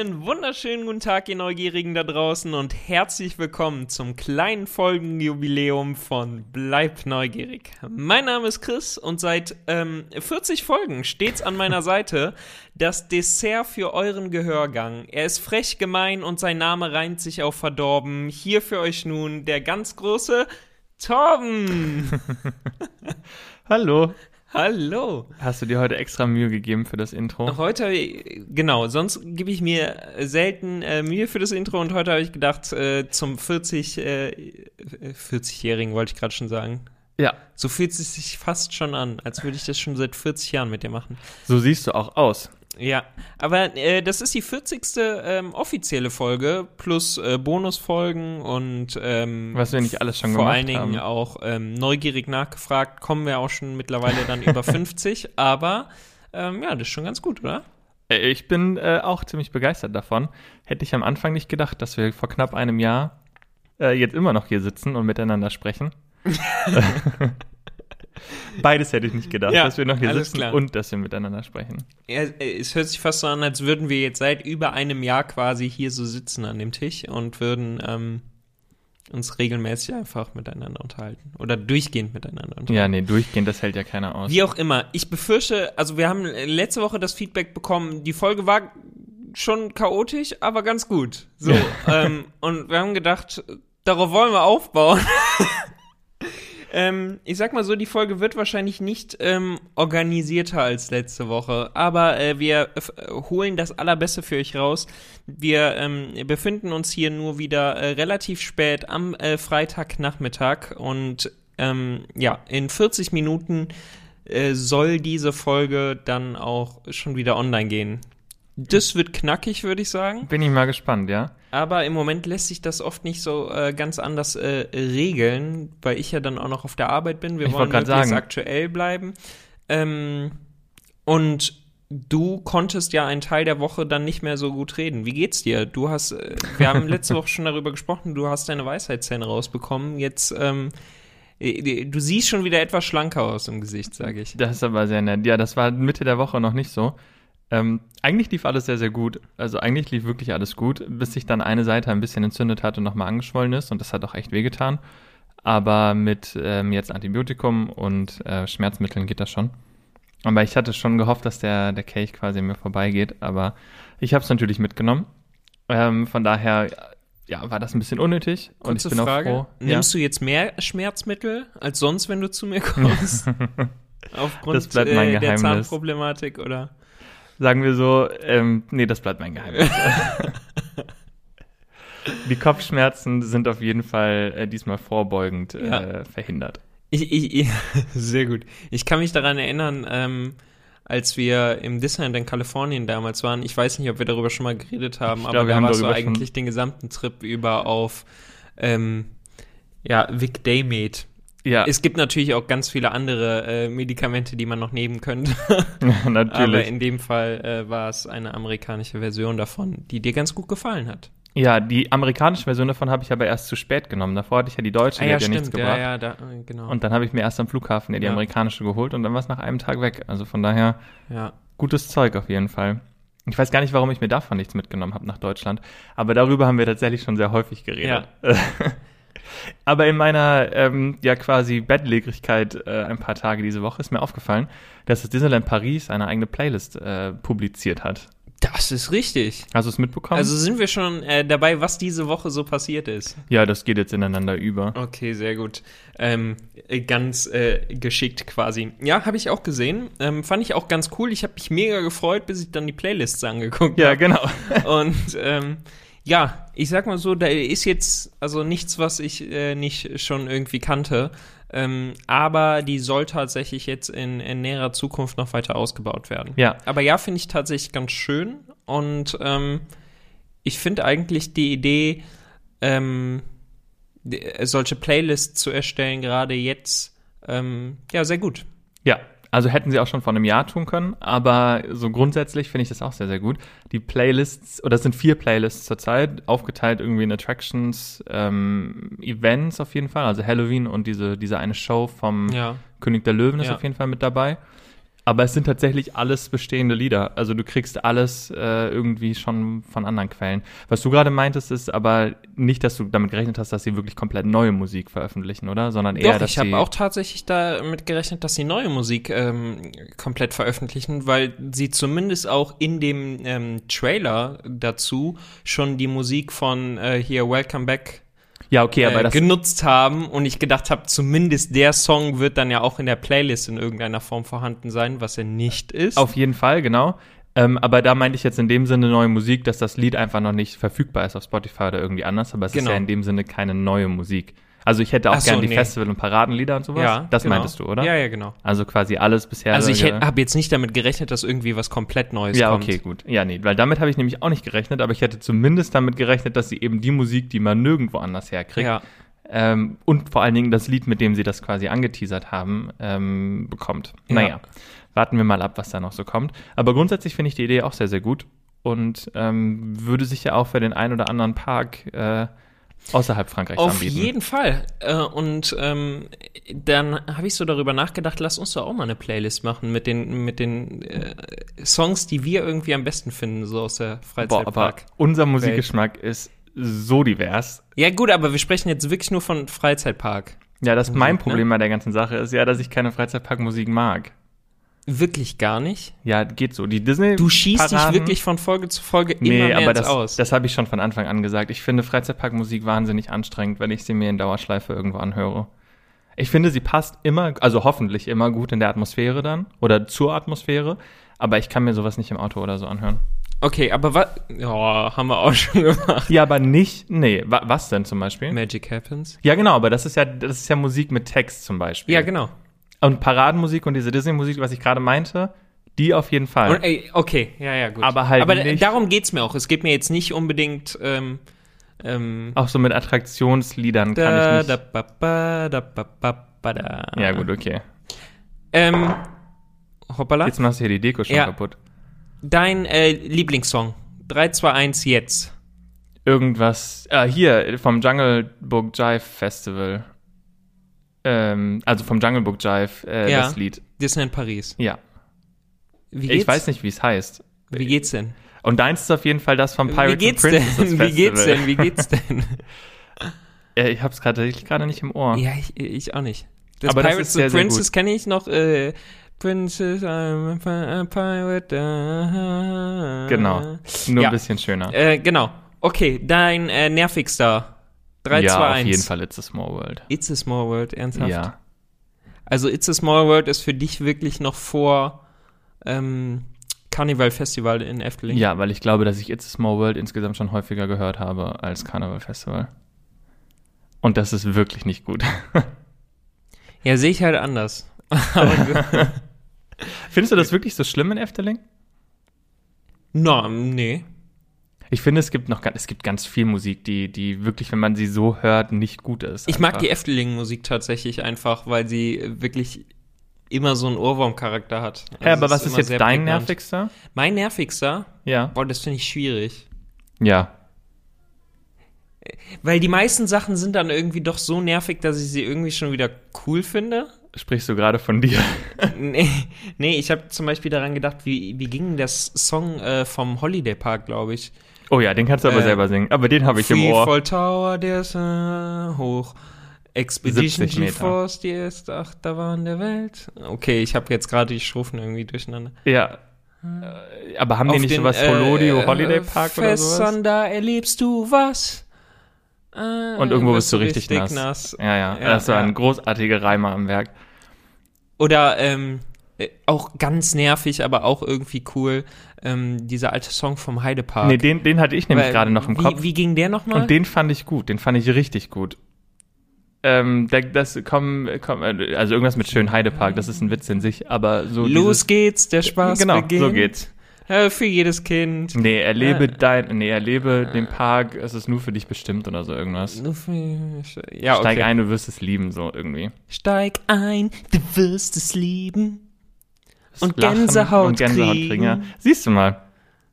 Einen wunderschönen guten Tag, ihr Neugierigen da draußen und herzlich willkommen zum kleinen Folgenjubiläum von Bleib Neugierig. Mein Name ist Chris und seit ähm, 40 Folgen stets an meiner Seite das Dessert für euren Gehörgang. Er ist frech gemein und sein Name reimt sich auf verdorben. Hier für euch nun der ganz große Torben. Hallo. Hallo. Hast du dir heute extra Mühe gegeben für das Intro? Heute, genau, sonst gebe ich mir selten äh, Mühe für das Intro und heute habe ich gedacht, äh, zum 40, äh, 40-Jährigen wollte ich gerade schon sagen. Ja. So fühlt es sich fast schon an, als würde ich das schon seit 40 Jahren mit dir machen. So siehst du auch aus. Ja, aber äh, das ist die 40. Ähm, offizielle Folge plus äh, Bonusfolgen und ähm, was wir nicht alles schon vor gemacht allen Dingen haben. auch ähm, neugierig nachgefragt, kommen wir auch schon mittlerweile dann über 50, aber ähm, ja, das ist schon ganz gut, oder? Äh, Ich bin äh, auch ziemlich begeistert davon. Hätte ich am Anfang nicht gedacht, dass wir vor knapp einem Jahr äh, jetzt immer noch hier sitzen und miteinander sprechen. Beides hätte ich nicht gedacht, Ja, dass wir noch hier sitzen klar. und dass wir miteinander sprechen. Ja, es hört sich fast so an, als würden wir jetzt seit über einem Jahr quasi hier so sitzen an dem Tisch und würden ähm, uns regelmäßig einfach miteinander unterhalten. Oder durchgehend miteinander unterhalten. Ja, nee, durchgehend, das hält ja keiner aus. Wie auch immer. Ich befürchte, also wir haben letzte Woche das Feedback bekommen, die Folge war schon chaotisch, aber ganz gut. So. ähm, und wir haben gedacht, darauf wollen wir aufbauen. ähm, ich sag mal so, die Folge wird wahrscheinlich nicht ähm, organisierter als letzte Woche, aber äh, wir äh, holen das Allerbeste für euch raus. Wir ähm, befinden uns hier nur wieder äh, relativ spät am äh, Freitagnachmittag und ähm, ja, in 40 Minuten äh, soll diese Folge dann auch schon wieder online gehen. Das wird knackig, würde ich sagen. Bin ich mal gespannt, ja? Aber im Moment lässt sich das oft nicht so äh, ganz anders äh, regeln, weil ich ja dann auch noch auf der Arbeit bin. Wir Ich wollen möglichst sagen. aktuell bleiben. Ähm, und du konntest ja einen Teil der Woche dann nicht mehr so gut reden. Wie geht's dir? Du hast, äh, wir haben letzte Woche schon darüber gesprochen, du hast deine Weisheitszähne rausbekommen. Jetzt, ähm, äh, du siehst schon wieder etwas schlanker aus im Gesicht, sage ich. Das ist aber sehr nett. Ja, das war Mitte der Woche noch nicht so. Ähm, eigentlich lief alles sehr, sehr gut. Also eigentlich lief wirklich alles gut, bis sich dann eine Seite ein bisschen entzündet hat und nochmal angeschwollen ist. Und das hat auch echt wehgetan. Aber mit ähm, jetzt Antibiotikum und äh, Schmerzmitteln geht das schon. Aber ich hatte schon gehofft, dass der, der Kelch quasi mir vorbeigeht. Aber ich habe es natürlich mitgenommen. Ähm, von daher ja, war das ein bisschen unnötig. und Kurze ich bin Frage. auch froh. Nimmst du jetzt mehr Schmerzmittel als sonst, wenn du zu mir kommst? Aufgrund Das bleibt mein äh, der. Zahnproblematik oder? Sagen wir so, ähm, nee, das bleibt mein Geheimnis. Die Kopfschmerzen sind auf jeden Fall äh, diesmal vorbeugend äh, Ja. verhindert. Ich, ich, ich, sehr gut. Ich kann mich daran erinnern, ähm, als wir im Disneyland in Kalifornien damals waren. Ich weiß nicht, ob wir darüber schon mal geredet haben, Ich aber wir da haben warst du eigentlich den gesamten Trip über auf ähm, ja, Vic Daymate. Ja, Es gibt natürlich auch ganz viele andere äh, Medikamente, die man noch nehmen könnte. Aber natürlich. in dem Fall äh, war es eine amerikanische Version davon, die dir ganz gut gefallen hat. Ja, die amerikanische Version davon habe ich aber erst zu spät genommen. Davor hatte ich ja die deutsche, die hat ja nichts ja, gebracht. ja, da, äh, genau. Und dann habe ich mir erst am Flughafen ja die Ja. amerikanische geholt und dann war es nach einem Tag weg. Also von daher ja. gutes Zeug auf jeden Fall. Ich weiß gar nicht, warum ich mir davon nichts mitgenommen habe nach Deutschland. Aber darüber haben wir tatsächlich schon sehr häufig geredet. Aber in meiner ähm, ja quasi Bettlägerigkeit äh, ein paar Tage diese Woche ist mir aufgefallen, dass das Disneyland Paris eine eigene Playlist äh, publiziert hat. Das ist richtig. Hast du es mitbekommen? Also sind wir schon äh, dabei, was diese Woche so passiert ist. ja, das geht jetzt ineinander über. Okay, sehr gut. Ähm, äh, ganz äh, geschickt quasi. Ja, habe ich auch gesehen. Ähm, fand ich auch ganz cool. Ich habe mich mega gefreut, bis ich dann die Playlists angeguckt Ja, habe. genau. Und ähm, ja, ich sag mal so, da ist jetzt also nichts, was ich äh, nicht schon irgendwie kannte. Ähm, aber die soll tatsächlich jetzt in, in näherer Zukunft noch weiter ausgebaut werden. Ja. Aber ja, finde ich tatsächlich ganz schön. Und ähm, ich finde eigentlich die Idee, ähm, äh, solche Playlists zu erstellen, gerade jetzt, ähm, ja, sehr gut. Also hätten sie auch schon vor einem Jahr tun können, aber so grundsätzlich finde ich das auch sehr, sehr gut. Die Playlists, oder es sind vier Playlists zurzeit, aufgeteilt irgendwie in Attractions, ähm, Events auf jeden Fall, also Halloween und diese, diese eine Show vom Ja. König der Löwen ist Ja. auf jeden Fall mit dabei. Aber es sind tatsächlich alles bestehende Lieder. Also du kriegst alles äh, irgendwie schon von anderen Quellen. Was du gerade meintest, ist aber nicht, dass du damit gerechnet hast, dass sie wirklich komplett neue Musik veröffentlichen, oder? Sondern eher, Doch, dass ich habe auch tatsächlich damit gerechnet, dass sie neue Musik ähm, komplett veröffentlichen, weil sie zumindest auch in dem ähm, Trailer dazu schon die Musik von äh, hier Welcome Back ja okay, aber äh, das genutzt haben und ich gedacht habe, zumindest der Song wird dann ja auch in der Playlist in irgendeiner Form vorhanden sein, was er nicht ist. Auf jeden Fall, genau. Ähm, aber da meinte ich jetzt in dem Sinne neue Musik, dass das Lied einfach noch nicht verfügbar ist auf Spotify oder irgendwie anders, aber es Genau. ist ja in dem Sinne keine neue Musik. Also ich hätte auch Ach so, gern die nee. Festival- und Paradenlieder und sowas. ja, das genau. meintest du, oder? Ja, ja, genau. Also quasi alles bisher. Also ich habe jetzt nicht damit gerechnet, dass irgendwie was komplett Neues ja, kommt. okay, gut. Ja, nee, weil damit habe ich nämlich auch nicht gerechnet, aber ich hätte zumindest damit gerechnet, dass sie eben die Musik, die man nirgendwo anders herkriegt, Ja. ähm, und vor allen Dingen das Lied, mit dem sie das quasi angeteasert haben, ähm, bekommt. Ja. Naja, warten wir mal ab, was da noch so kommt. Aber grundsätzlich finde ich die Idee auch sehr, sehr gut und ähm, würde sich ja auch für den einen oder anderen Park äh, außerhalb Frankreichs Auf anbieten. jeden Fall. Äh, und ähm, dann habe ich so darüber nachgedacht, lass uns doch auch mal eine Playlist machen mit den, mit den äh, Songs, die wir irgendwie am besten finden, so aus der Boah, aber Freizeitpark. unser Musikgeschmack ist so divers. Ja gut, aber wir sprechen jetzt wirklich nur von Freizeitpark. Ja, das mein Musik, ne? Problem bei der ganzen Sache ist ja, dass ich keine Freizeitparkmusik mag. Wirklich gar nicht. Ja, geht so. Die Disney Du schießt dich wirklich von Folge zu Folge immer Nee, mehr aber das, Aus. das habe ich schon von Anfang an gesagt. Ich finde Freizeitparkmusik wahnsinnig anstrengend, wenn ich sie mir in Dauerschleife irgendwo anhöre. Ich finde, sie passt immer, also hoffentlich immer gut in der Atmosphäre dann oder zur Atmosphäre, aber ich kann mir sowas nicht im Auto oder so anhören. okay, aber was? Ja, haben wir auch schon gemacht. Ja, aber nicht, nee, wa, was denn zum Beispiel? Magic Happens. Ja, genau, aber das ist ja, das ist ja Musik mit Text zum Beispiel. Ja, genau. Und Paradenmusik und diese Disney-Musik, was ich gerade meinte, die auf jeden Fall. Und, ey, okay, ja, ja, gut. Aber halt Aber nicht- darum geht's mir auch. Es geht mir jetzt nicht unbedingt ähm, ähm, auch so mit Attraktionsliedern da, kann ich da, nicht. ba, ba, da, ba, ba, ba, da. Ja, gut, okay. Ähm, hoppala. Jetzt machst du hier die Deko schon Ja. kaputt. Dein äh, Lieblingssong. 3, 2, 1, jetzt. irgendwas, ah, hier, vom Jungle Book Jive Festival. Ähm, also vom Jungle Book Jive, äh, Ja. das Lied. Disneyland Paris. Ja. Wie geht's? Ich weiß nicht, wie es heißt. Wie geht's denn? Und deins ist auf jeden Fall das vom Pirates Wie geht's and denn? Wie geht's denn? Wie geht's denn? Äh, ich hab's gerade gerade nicht im Ohr. ja, ich, ich auch nicht. Das Aber Pirates and Princess kenne ich noch. Äh, Princess, I'm a pi- a pirate. da. Genau. Nur Ja. ein bisschen schöner. Äh, genau. Okay, dein äh, nervigster. 3, ja, 2, auf 1. jeden Fall It's a Small World. It's a Small World, ernsthaft? Ja. Also It's a Small World ist für dich wirklich noch vor ähm, Carnival Festival in Efteling? Ja, weil ich glaube, dass ich It's a Small World insgesamt schon häufiger gehört habe als Carnival Festival. Und das ist wirklich nicht gut. Ja, sehe ich halt anders. Findest du das wirklich so schlimm in Efteling? Na, nee. Ich finde, es gibt noch ganz, es gibt ganz viel Musik, die, die wirklich, wenn man sie so hört, nicht gut ist. Ich mag einfach. die Efteling-Musik tatsächlich einfach, weil sie wirklich immer so einen Ohrwurm-Charakter hat. Ja, Also aber es was ist immer jetzt dein prägnant. nervigster? Mein nervigster? Ja. Boah, das finde ich schwierig. Ja. Weil die meisten Sachen sind dann irgendwie doch so nervig, dass ich sie irgendwie schon wieder cool finde. Sprichst du gerade von dir? Nee, nee ich habe zum Beispiel daran gedacht, wie, wie ging das Song äh, vom Holiday Park, glaube ich. Oh ja, den kannst du aber Äh, selber singen. Aber den habe ich im Ohr. Freefall Tower, der ist äh, hoch. Expedition 70 Meter. GeForce, die erste Achterbahn der Welt. Okay, ich habe jetzt gerade die Strophen irgendwie durcheinander. Ja. Äh, Aber haben die Auf nicht den, sowas äh, Holodio äh, Holiday Park oder sowas? Da erlebst du was. Äh, Und irgendwo wirst bist du richtig, nass. Ja, ja. Ja, das war ja. ein großartiger Reimer am Werk. Oder ähm, äh, auch ganz nervig, aber auch irgendwie cool, ähm, dieser alte Song vom Heidepark. Nee, den, den hatte ich nämlich gerade noch im wie, Kopf. Wie ging der nochmal? Und den fand ich gut. Den fand ich richtig gut. Ähm, das komm, komm, äh, also irgendwas mit schön Heidepark, das ist ein Witz in sich, aber so Los geht's, der Spaß Genau, beginnt. so geht's. Äh, für jedes Kind. Nee, erlebe Äh. dein, nee, erlebe den Park, es ist nur für dich bestimmt oder so irgendwas. Nur für, ja, okay. Steig ein, du wirst es lieben, so irgendwie. Steig ein, du wirst es lieben. Und Gänsehaut und Gänsehaut kriegen. kriegen. Ja. Siehst du mal.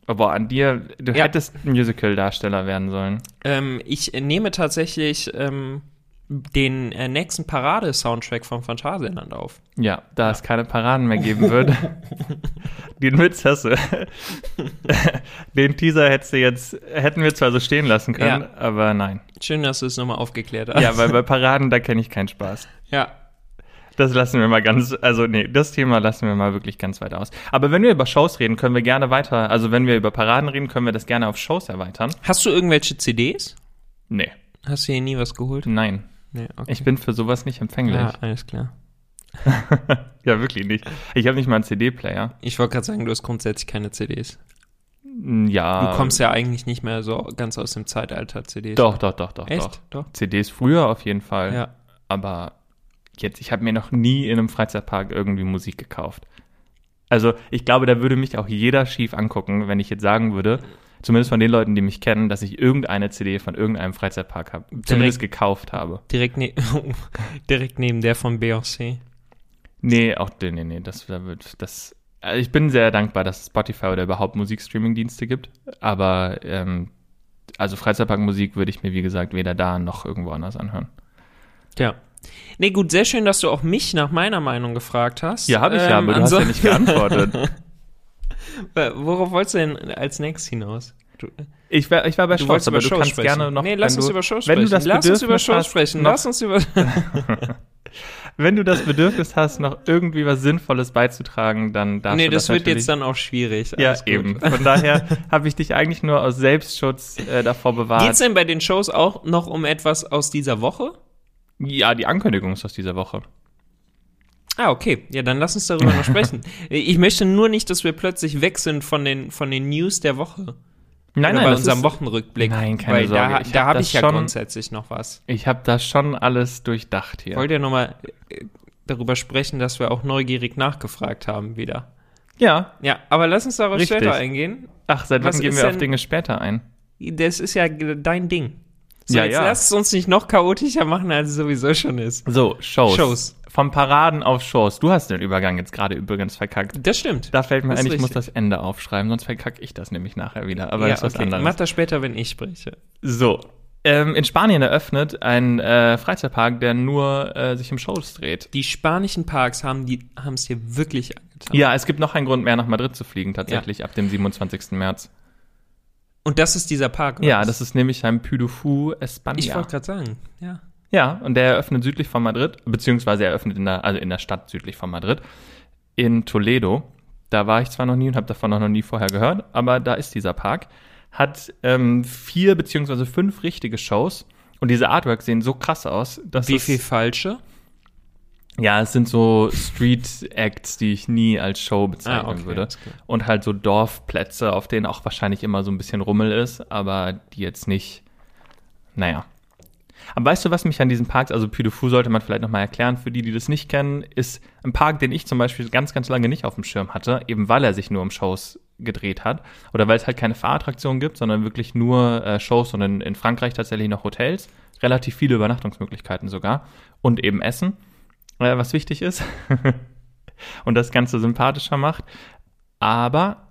Aber an dir, du Ja. hättest Musical-Darsteller werden sollen. Ähm, ich nehme tatsächlich ähm, den äh, nächsten Parade-Soundtrack vom Phantasialand auf. Ja, da es keine Paraden mehr geben wird. den Witz hast du. den Teaser hättest du jetzt, hätten wir zwar so stehen lassen können, Ja. aber nein. Schön, dass du es nochmal aufgeklärt hast. Ja, weil bei Paraden, da kenne ich keinen Spaß. ja. Das lassen wir mal ganz, also nee, das Thema lassen wir mal wirklich ganz weit aus. Aber wenn wir über Shows reden, können wir gerne weiter, also wenn wir über Paraden reden, können wir das gerne auf Shows erweitern. Hast du irgendwelche CDs? Nee, Hast du hier nie was geholt? nein. Nee, okay. Ich bin für sowas nicht empfänglich. ja, alles klar. ja, wirklich nicht. Ich habe nicht mal einen CD-Player. Ich wollte gerade sagen, du hast grundsätzlich keine CDs. Ja. Du kommst ja eigentlich nicht mehr so ganz aus dem Zeitalter CDs. Doch, doch, doch, doch, Echt? doch. Doch. CDs früher auf jeden Fall. Ja. Aber jetzt, ich habe mir noch nie in einem Freizeitpark irgendwie Musik gekauft. Also ich glaube, da würde mich auch jeder schief angucken, wenn ich jetzt sagen würde, zumindest von den Leuten, die mich kennen, dass ich irgendeine CD von irgendeinem Freizeitpark habe, zumindest gekauft habe. Direkt, ne direkt neben der von Beyoncé. Nee, auch nee, nee, nee, das da wird das. Also ich bin sehr dankbar, dass es Spotify oder überhaupt Musikstreaming-Dienste gibt. Aber ähm, also Freizeitparkmusik würde ich mir wie gesagt weder da noch irgendwo anders anhören. Ja. Nee, gut, sehr schön, dass du auch mich nach meiner Meinung gefragt hast. Ja, habe ich ja, Ähm, aber du hast ja anso- nicht geantwortet. Worauf wolltest du denn als nächstes hinaus? Du, Ich war, ich war bei Shows, aber du Shows kannst sprechen. gerne noch. nee, lass wenn uns du, über Shows sprechen. lass uns über Shows sprechen. Lass uns über. Wenn du das Bedürfnis hast, noch irgendwie was Sinnvolles beizutragen, dann darfst nee, du das, das wird jetzt dann auch schwierig. ja, eben. Von daher habe ich dich eigentlich nur aus Selbstschutz äh, davor bewahrt. Geht's denn bei den Shows auch noch um etwas aus dieser Woche? Ja, die Ankündigung ist aus dieser Woche. Ah, okay. Ja, dann lass uns darüber noch sprechen. Ich möchte nur nicht, dass wir plötzlich weg sind von den, von den News der Woche. Nein, Oder nein, bei unserem ist, Wochenrückblick. Nein, keine Weil da, Sorge. Ich da hab habe ich ja schon- grundsätzlich noch was. Ich habe das schon alles durchdacht hier. Wollt ihr nochmal darüber sprechen, dass wir auch neugierig nachgefragt haben wieder? Ja. Ja, aber lass uns darauf Richtig. später eingehen. Ach, seit wann gehen wir auf denn- Dinge später ein? Das ist ja dein Ding. So, Ja, jetzt ja. lass es uns nicht noch chaotischer machen, als es sowieso schon ist. So, Shows. Shows. Vom Paraden auf Shows. Du hast den Übergang jetzt gerade übrigens verkackt. Das stimmt. Da fällt mir ein, ich muss richtig. das Ende aufschreiben, sonst verkacke ich das nämlich nachher wieder. Aber ja, das ist was okay. anderes. Mach das später, wenn ich spreche. So. Ähm, in Spanien eröffnet ein äh, Freizeitpark, der nur äh, sich um Shows dreht. Die spanischen Parks haben es dir wirklich angetan. Ja, es gibt noch einen Grund mehr, nach Madrid zu fliegen, tatsächlich, ab dem 27. März. Und das ist dieser Park. oder Ja, das ist nämlich ein Puy du Fou España. Ich wollte gerade sagen, ja. Ja, und der eröffnet südlich von Madrid, beziehungsweise er eröffnet in der, also in der Stadt südlich von Madrid, in Toledo. Da war ich zwar noch nie und habe davon auch noch nie vorher gehört, aber da ist dieser Park. Hat ähm, vier beziehungsweise fünf richtige Shows und diese Artworks sehen so krass aus, dass Wie viel falsche? Ja, es sind so Street Acts, die ich nie als Show bezeichnen Ah, okay, würde. Und halt so Dorfplätze, auf denen auch wahrscheinlich immer so ein bisschen Rummel ist, aber die jetzt nicht, naja. Aber weißt du, was mich an diesen Parks, also Puy du Fou sollte man vielleicht nochmal erklären, für die, die das nicht kennen, ist ein Park, den ich zum Beispiel ganz, ganz lange nicht auf dem Schirm hatte, eben weil er sich nur um Shows gedreht hat. Oder weil es halt keine Fahrattraktionen gibt, sondern wirklich nur äh, Shows und in, in Frankreich tatsächlich noch Hotels. Relativ viele Übernachtungsmöglichkeiten sogar. Und eben Essen, äh, was wichtig ist. und das Ganze sympathischer macht. Aber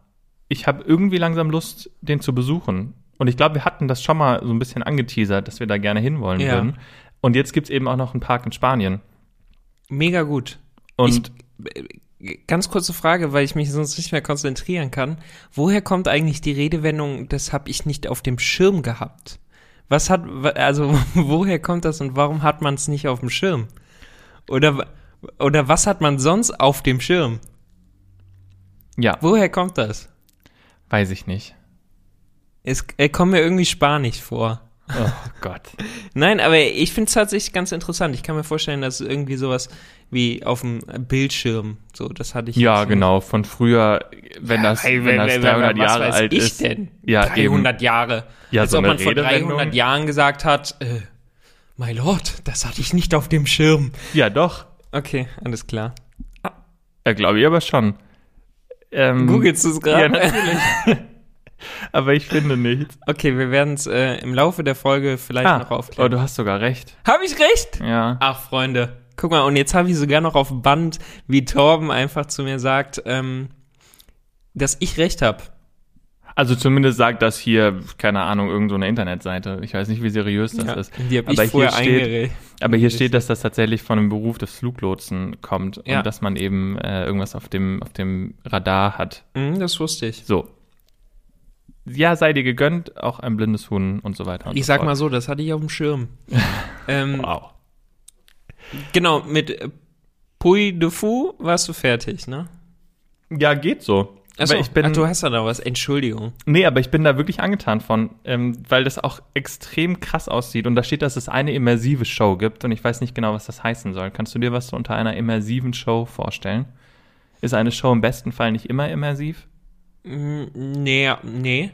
ich habe irgendwie langsam Lust, den zu besuchen. Und ich glaube, wir hatten das schon mal so ein bisschen angeteasert, dass wir da gerne hinwollen Ja. würden. Und jetzt gibt es eben auch noch einen Park in Spanien. Mega gut. Und Ich, ganz kurze Frage, weil ich mich sonst nicht mehr konzentrieren kann. Woher kommt eigentlich die Redewendung, das habe ich nicht auf dem Schirm gehabt? Was hat, also woher kommt das und warum hat man es nicht auf dem Schirm? Oder, oder was hat man sonst auf dem Schirm? ja, Woher kommt das? weiß ich nicht. Es äh, kommt mir irgendwie spanisch vor. Oh Gott. Nein, aber ich finde es tatsächlich ganz interessant. Ich kann mir vorstellen, dass es irgendwie sowas wie auf dem Bildschirm, so, das hatte ich. Ja, genau. Von früher, wenn das, Hey, wenn das 300 was Jahre weiß alt ich ist. denn? Ja, 300 Jahre. Ja, Als so ob man vor Redewendung. 300 Jahren gesagt hat, äh, my lord, das hatte ich nicht auf dem Schirm. Ja, doch. Okay, alles klar. Ja, glaube ich aber schon. Ähm, Googelst du es Ja, gerade? natürlich. aber ich finde nichts. okay, wir werden es äh, im Laufe der Folge vielleicht noch oh, aufklären. du hast sogar recht. Habe ich recht? Ja. Ach, Freunde. Guck mal, und jetzt habe ich sogar noch auf Band, wie Torben einfach zu mir sagt, ähm, dass ich recht habe. Also zumindest sagt das hier, keine Ahnung, irgend so eine Internetseite. Ich weiß nicht, wie seriös das Ja, ist. die hab ich vorher hier steht, eingeredet. aber hier steht, dass das tatsächlich von einem Beruf des Fluglotsen kommt Ja. und dass man eben äh, irgendwas auf dem, auf dem Radar hat. Mhm, das wusste ich. So. Ja, sei dir gegönnt, auch ein blindes Huhn und so weiter. Und Ich so sag fort. mal so, das hatte ich auf dem Schirm. ähm, Wow. Genau, mit Puy de Fou warst du fertig, ne? Ja, geht so. Achso, Aber ich bin, ach, du hast da noch was. Entschuldigung. Nee, aber ich bin da wirklich angetan von, ähm, weil das auch extrem krass aussieht. Und da steht, dass es eine immersive Show gibt und ich weiß nicht genau, was das heißen soll. Kannst du dir was so unter einer immersiven Show vorstellen? Ist eine Show im besten Fall nicht immer immersiv? Mm, Nee, nee.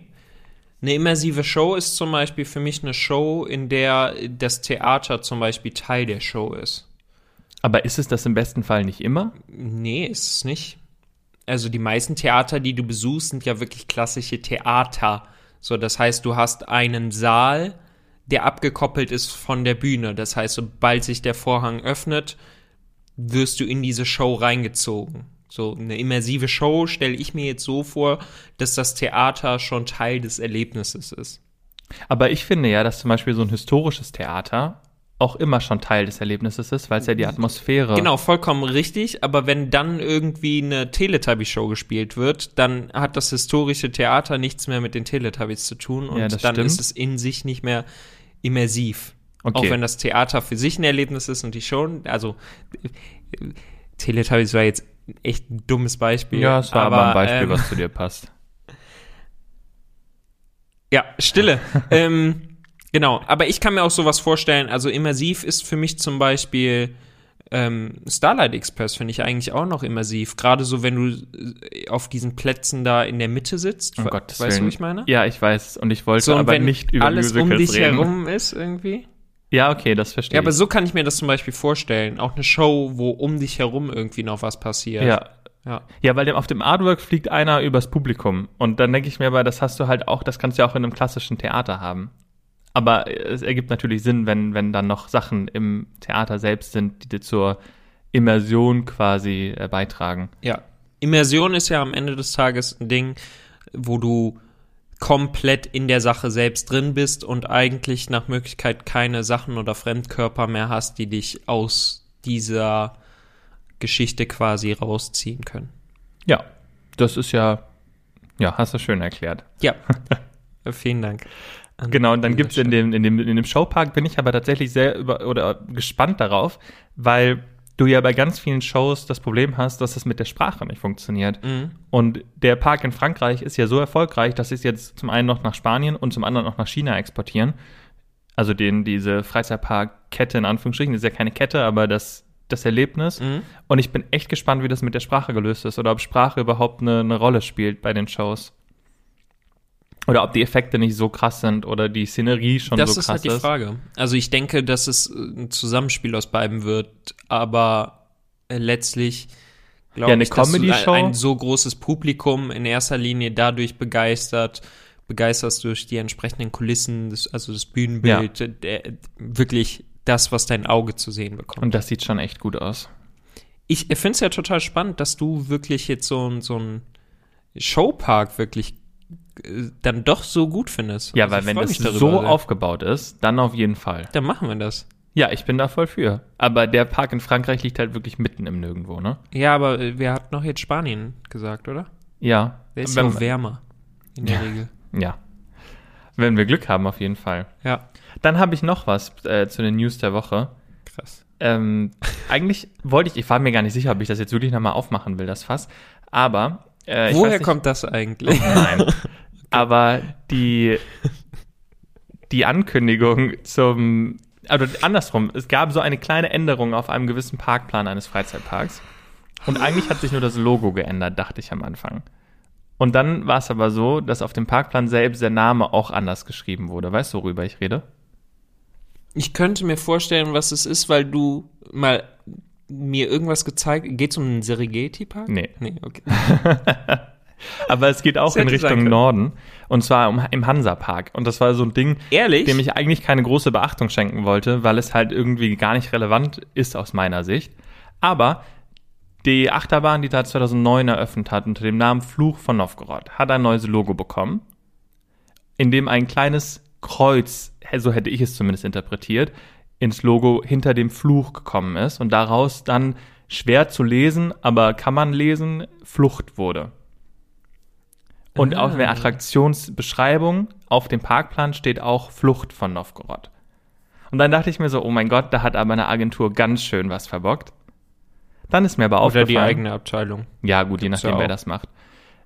Eine immersive Show ist zum Beispiel für mich eine Show, in der das Theater zum Beispiel Teil der Show ist. Aber ist es das im besten Fall nicht immer? Nee, ist es nicht. Also die meisten Theater, die du besuchst, sind ja wirklich klassische Theater. So, das heißt, du hast einen Saal, der abgekoppelt ist von der Bühne. Das heißt, sobald sich der Vorhang öffnet, wirst du in diese Show reingezogen. So eine immersive Show stelle ich mir jetzt so vor, dass das Theater schon Teil des Erlebnisses ist. Aber ich finde ja, dass zum Beispiel so ein historisches Theater auch immer schon Teil des Erlebnisses ist, weil es ja die Atmosphäre. Genau, vollkommen richtig. Aber wenn dann irgendwie eine Teletubby-Show gespielt wird, dann hat das historische Theater nichts mehr mit den Teletubbies zu tun und Ja, dann stimmt. ist es in sich nicht mehr immersiv. Okay. Auch wenn das Theater für sich ein Erlebnis ist und die Show, also Teletubbies war jetzt echt ein dummes Beispiel. Ja, es war aber, ein Beispiel, ähm, was zu dir passt. Ja, Stille. ähm, genau, aber ich kann mir auch sowas vorstellen. Also immersiv ist für mich zum Beispiel ähm, Starlight Express, finde ich eigentlich auch noch immersiv. Gerade so, wenn du äh, auf diesen Plätzen da in der Mitte sitzt. Um We- Gottes weißt du, was ich meine? Ja, ich weiß. Und ich wollte So, und aber wenn nicht über alles um Musicals dich reden. herum ist irgendwie. Ja, okay, das verstehe Ja, aber ich. so kann ich mir das zum Beispiel vorstellen. Auch eine Show, wo um dich herum irgendwie noch was passiert. Ja. Ja. Ja, weil auf dem Artwork fliegt einer übers Publikum. Und dann denke ich mir aber, das hast du halt auch, das kannst du ja auch in einem klassischen Theater haben. Aber es ergibt natürlich Sinn, wenn, wenn dann noch Sachen im Theater selbst sind, die dir zur Immersion quasi äh, beitragen. Ja. Immersion ist ja am Ende des Tages ein Ding, wo du komplett in der Sache selbst drin bist und eigentlich nach Möglichkeit keine Sachen oder Fremdkörper mehr hast, die dich aus dieser Geschichte quasi rausziehen können. Ja, das ist ja, ja, hast du schön erklärt. Ja. Vielen Dank. Genau, und dann dieser gibt's in dem, in dem, in dem Showpark bin ich aber tatsächlich sehr über, oder gespannt darauf, weil du ja bei ganz vielen Shows das Problem hast, dass es mit der Sprache nicht funktioniert. Mhm. Und der Park in Frankreich ist ja so erfolgreich, dass sie es jetzt zum einen noch nach Spanien und zum anderen auch nach China exportieren. Also den, diese Freizeitpark-Kette in Anführungsstrichen, das ist ja keine Kette, aber das, das Erlebnis. Mhm. Und ich bin echt gespannt, wie das mit der Sprache gelöst ist oder ob Sprache überhaupt eine, eine Rolle spielt bei den Shows. Oder ob die Effekte nicht so krass sind oder die Szenerie schon Das so ist krass halt die Frage. Also ich denke, dass es äh, ein Zusammenspiel aus beiden wird, aber äh, letztlich glaube Ja, eine ich, dass du ein, so großes Publikum in erster Linie dadurch begeistert, begeisterst durch die entsprechenden Kulissen, das, also das Bühnenbild, äh, der, wirklich das, was dein Auge zu sehen bekommt. Und das sieht schon echt gut aus. ich finde es ja total spannend, dass du wirklich jetzt so, ein- so ein Showpark wirklich dann doch so gut findest. Ja, Also weil wenn das darüber so sehr. aufgebaut ist, dann auf jeden Fall. Dann machen wir das. Ja, ich bin da voll für. Aber der Park in Frankreich liegt halt wirklich mitten im Nirgendwo, ne? Ja, aber äh, wer hat noch jetzt Spanien gesagt, oder? Ja. Der ist ja wenn, auch wärmer. In der Regel. ja. Wenn wir Glück haben, auf jeden Fall. Ja, Dann habe ich noch was äh, zu den News der Woche. krass. Ähm, eigentlich wollte ich, ich war mir gar nicht sicher, ob ich das jetzt wirklich nochmal aufmachen will, das Fass. Aber äh, Woher kommt das eigentlich? Nein. Aber die, die Ankündigung zum, also andersrum, es gab so eine kleine Änderung auf einem gewissen Parkplan eines Freizeitparks. Und eigentlich hat sich nur das Logo geändert, dachte ich am Anfang. Und dann war es aber so, dass auf dem Parkplan selbst der Name auch anders geschrieben wurde. Weißt du, worüber ich rede? Ich könnte mir vorstellen, was es ist, weil du mal mir irgendwas gezeigt Geht es um einen Serengeti-Park? Nee. Nee, okay. Aber es geht auch in Richtung. Norden. Und zwar im Hansa-Park. Und das war so ein Ding, Ehrlich? dem ich eigentlich keine große Beachtung schenken wollte, weil es halt irgendwie gar nicht relevant ist aus meiner Sicht. Aber die Achterbahn, die da 2009 eröffnet hat, unter dem Namen Fluch von Novgorod, hat ein neues Logo bekommen. in dem ein kleines Kreuz, so hätte ich es zumindest interpretiert, ins Logo hinter dem Fluch gekommen ist und daraus dann schwer zu lesen, aber kann man lesen, Flucht wurde. Und Ah. auf der Attraktionsbeschreibung auf dem Parkplan steht auch Flucht von Novgorod. Und dann dachte ich mir so, oh mein Gott, da hat aber eine Agentur ganz schön was verbockt. Dann ist mir aber Oder aufgefallen. die eigene Abteilung. Ja, gut, je Gibt's nachdem, ja wer das macht.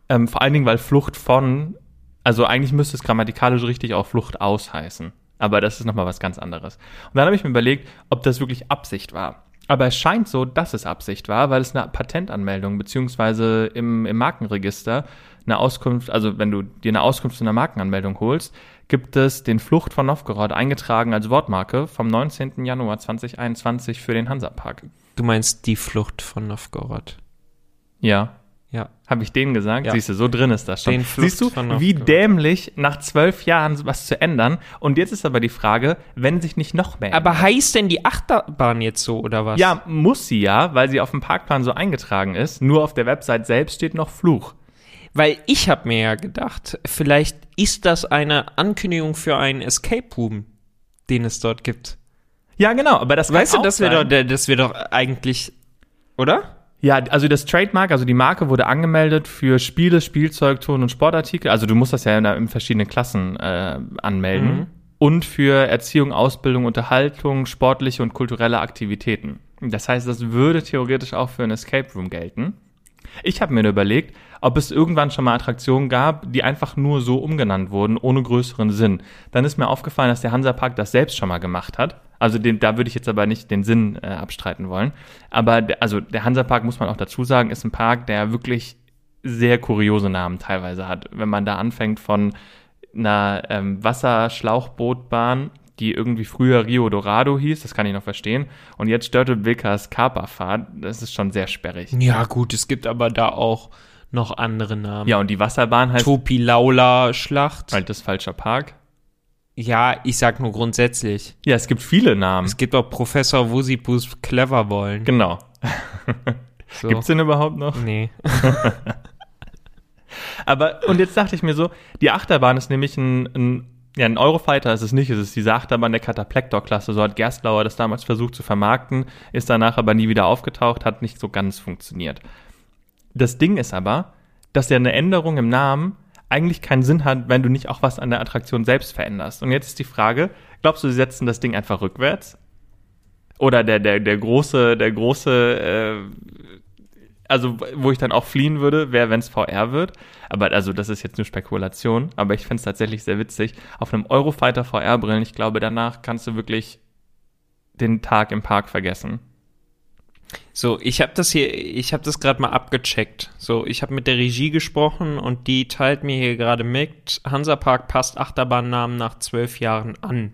Ähm, vor allen Dingen, weil Flucht von, also eigentlich müsste es grammatikalisch richtig auch Flucht aus heißen. Aber das ist nochmal was ganz anderes. Und dann habe ich mir überlegt, ob das wirklich Absicht war. Aber es scheint so, dass es Absicht war, weil es eine Patentanmeldung beziehungsweise im, im Markenregister eine Auskunft, also wenn du dir eine Auskunft zu einer Markenanmeldung holst, gibt es den Flucht von Novgorod eingetragen als Wortmarke vom 19. Januar 2021 für den Hansapark. Du meinst die Flucht von Novgorod. Ja, Ja. Habe ich denen gesagt? Ja. Siehst du, so drin ist das schon. Den Flucht Siehst du, wie dämlich nach zwölf Jahren was zu ändern. Und jetzt ist aber die Frage, wenn sich nicht noch mehr Aber heißt denn die Achterbahn jetzt so oder was? Ja, muss sie ja, weil sie auf dem Parkplan so eingetragen ist. Nur auf der Website selbst steht noch Fluch. Weil ich habe mir ja gedacht, vielleicht ist das eine Ankündigung für einen Escape Room, den es dort gibt. Ja, genau, aber das Weißt du, das wäre sein. doch, das wäre doch eigentlich, oder? Ja, also das Trademark, also die Marke wurde angemeldet für Spiele, Spielzeug, Ton- und Sportartikel. Also du musst das ja in, in verschiedene Klassen äh, anmelden. Mhm. Und für Erziehung, Ausbildung, Unterhaltung, sportliche und kulturelle Aktivitäten. Das heißt, das würde theoretisch auch für ein Escape Room gelten. Ich habe mir nur überlegt, ob es irgendwann schon mal Attraktionen gab, die einfach nur so umgenannt wurden, ohne größeren Sinn. Dann ist mir aufgefallen, dass der Hansapark das selbst schon mal gemacht hat. Also den, da würde ich jetzt aber nicht den Sinn äh, abstreiten wollen. Aber der, also der Hansapark, muss man auch dazu sagen, ist ein Park, der wirklich sehr kuriose Namen teilweise hat. Wenn man da anfängt von einer ähm, Wasserschlauchbootbahn, die irgendwie früher Rio Dorado hieß, das kann ich noch verstehen, und jetzt Störte Wilkers Kaperfahrt, das ist schon sehr sperrig. Ja, gut, es gibt aber da auch noch andere Namen. Ja, und die Wasserbahn heißt Topi Laula Schlacht. halt das falscher Park. Ja, ich sag nur grundsätzlich. Ja, es gibt viele Namen. Es gibt auch Professor Wusipus Cleverbollen. Genau. So. Gibt's den überhaupt noch? Nee. Aber, und jetzt dachte ich mir so, die Achterbahn ist nämlich ein, ein ja, ein Eurofighter ist es nicht, es ist diese Achterbahn der Cataplector-Klasse. So hat Gerstlauer das damals versucht zu vermarkten, ist danach aber nie wieder aufgetaucht, hat nicht so ganz funktioniert. Das Ding ist aber, dass ja eine Änderung im Namen eigentlich keinen Sinn hat, wenn du nicht auch was an der Attraktion selbst veränderst. Und jetzt ist die Frage, glaubst du, sie setzen das Ding einfach rückwärts? Oder der, der, der große, der große, äh, also wo ich dann auch fliehen würde, wäre, wenn es VR wird. Aber also das ist jetzt nur Spekulation. Aber ich fände es tatsächlich sehr witzig. Auf einem Eurofighter VR-Brillen, ich glaube, danach kannst du wirklich den Tag im Park vergessen. So, ich habe das hier, ich habe das gerade mal abgecheckt. So, ich habe mit der Regie gesprochen und die teilt mir hier gerade mit, Hansapark passt Achterbahnnamen nach zwölf Jahren an.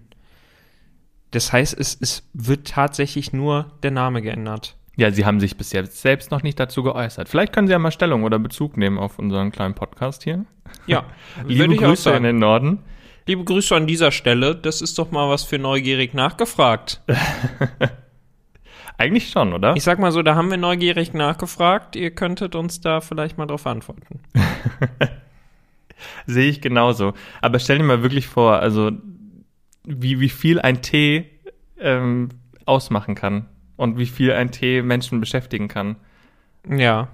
Das heißt, es, es wird tatsächlich nur der Name geändert. Ja, sie haben sich bis jetzt selbst noch nicht dazu geäußert. Vielleicht können sie ja mal Stellung oder Bezug nehmen auf unseren kleinen Podcast hier. Ja, Liebe Grüße in den Norden. Liebe Grüße an dieser Stelle. Das ist doch mal was für neugierig nachgefragt. Eigentlich schon, oder? Ich sag mal so, da haben wir neugierig nachgefragt. Ihr könntet uns da vielleicht mal drauf antworten. Sehe ich genauso. Aber stell dir mal wirklich vor, also wie, wie viel ein Tee ähm, ausmachen kann und wie viel ein Tee Menschen beschäftigen kann. Ja.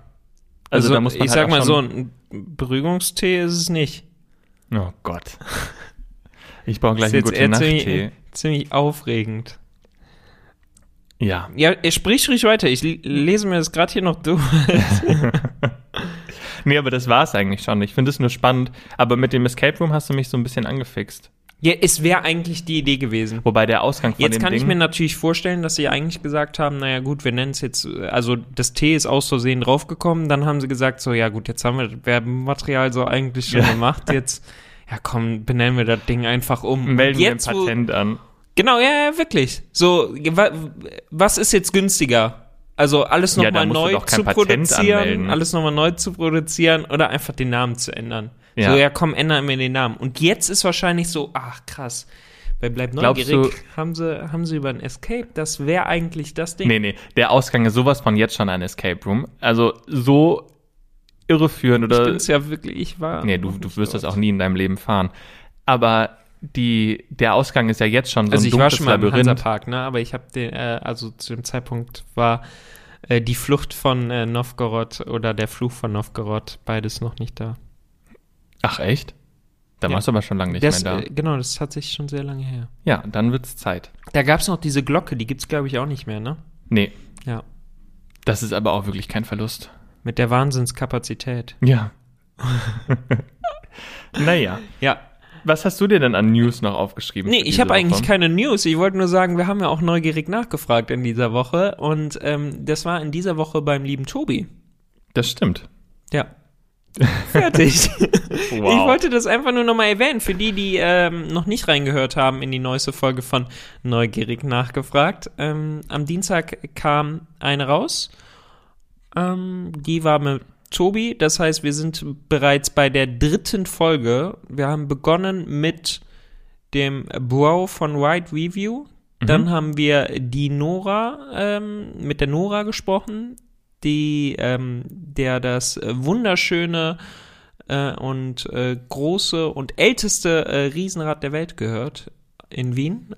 Also, Also, da muss man ich halt sag mal so, ein Beruhigungstee ist es nicht. Oh Gott. Ich brauche gleich einen guten ziemlich, Nachttee. ziemlich aufregend. Ja. Ja, er sprich ruhig weiter. Ich lese mir das gerade hier noch durch. Nee, aber das war's eigentlich schon. Ich finde es nur spannend. Aber mit dem Escape Room hast du mich so ein bisschen angefixt. Ja, es wäre eigentlich die Idee gewesen. Wobei der Ausgang von Jetzt kann Ding, ich mir natürlich vorstellen, dass sie eigentlich gesagt haben, naja gut, wir nennen es jetzt, also das T ist aus Versehen draufgekommen, dann haben sie gesagt, so ja gut, jetzt haben wir das Werbematerial so eigentlich schon Ja. gemacht, jetzt, ja komm, benennen wir das Ding einfach um. Melden wir ein Patent an. Genau, ja, ja, wirklich. So, wa- was ist jetzt günstiger? Also alles Ja, nochmal du neu zu Patent produzieren, anmelden. alles nochmal neu zu produzieren oder einfach den Namen zu ändern. Ja. So, ja komm, ändern wir den Namen. Und jetzt ist wahrscheinlich so, ach krass, bei Bleib Glaubst neugierig du- haben sie, haben sie über ein Escape, das wäre eigentlich das Ding. Nee, nee, der Ausgang ist sowas von jetzt schon ein Escape Room. Also so irreführend oder. bin's ja wirklich, ich war. Nee, du, du wirst das auch nie in deinem Leben fahren. aber die, der Ausgang ist ja jetzt schon so Also ein ich war dunkles schon mal im Labyrinth. Hansapark, ne? Aber ich habe den, äh, also zu dem Zeitpunkt war äh, die Flucht von äh, Novgorod oder der Fluch von Novgorod beides noch nicht da. Ach echt? Da Ja. warst du aber schon lange nicht das, mehr da. äh, genau, das ist tatsächlich schon sehr lange her. Ja, dann wird's Zeit. Da gab es noch diese Glocke, die gibt's glaube ich auch nicht mehr, ne? Nee, Ja. das ist aber auch wirklich kein Verlust. Mit der Wahnsinnskapazität. Ja. naja. Ja. Was hast du dir denn an News noch aufgeschrieben? Nee, ich habe eigentlich keine News. Ich wollte nur sagen, wir haben ja auch neugierig nachgefragt in dieser Woche. Und ähm, das war in dieser Woche beim lieben Tobi. Das stimmt. Ja. Fertig. Wow. Ich wollte das einfach nur nochmal erwähnen, für die, die ähm, noch nicht reingehört haben in die neueste Folge von Neugierig nachgefragt. Ähm, am Dienstag kam eine raus. Ähm, die war mit Tobi. Das heißt, wir sind bereits bei der dritten Folge. Wir haben begonnen mit dem Bro von White Review. Dann haben wir die Nora, ähm, mit der Nora gesprochen, die, ähm, der das äh, wunderschöne äh, und äh, große und älteste äh, Riesenrad der Welt gehört in Wien.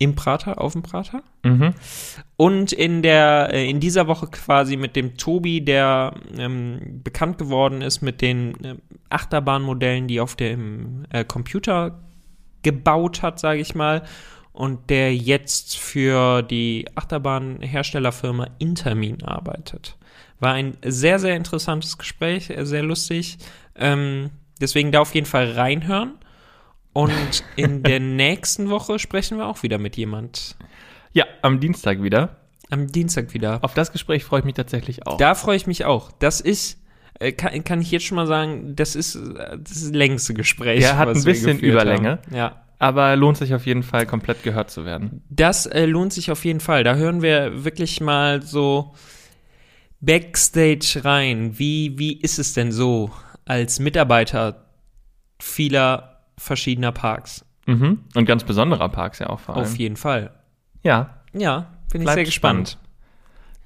Im Prater, auf dem Prater. Mhm. Und in der, äh, in dieser Woche quasi mit dem Tobi, der ähm, bekannt geworden ist mit den äh, Achterbahnmodellen, die auf dem Computer gebaut hat, sage ich mal. Und der jetzt für die Achterbahnherstellerfirma Intermin arbeitet. War ein sehr, sehr interessantes Gespräch, äh, sehr lustig. Ähm, deswegen da auf jeden Fall reinhören. Und in der nächsten Woche sprechen wir auch wieder mit jemand. Ja, am Dienstag wieder. Am Dienstag wieder. Auf das Gespräch freue ich mich tatsächlich auch. Da freue ich mich auch. Das ist, äh, kann, kann ich jetzt schon mal sagen, das ist äh, das, ist das längste Gespräch. Ja, hat ein bisschen Überlänge. Haben. Ja. Aber lohnt sich auf jeden Fall, komplett gehört zu werden. Das äh, lohnt sich auf jeden Fall. Da hören wir wirklich mal so Backstage rein. Wie, wie ist es denn so als Mitarbeiter vieler verschiedener Parks? Mhm. Und ganz besonderer Parks ja auch vor allem. Auf jeden Fall. Ja, Ja, bin ich sehr gespannt. spannend.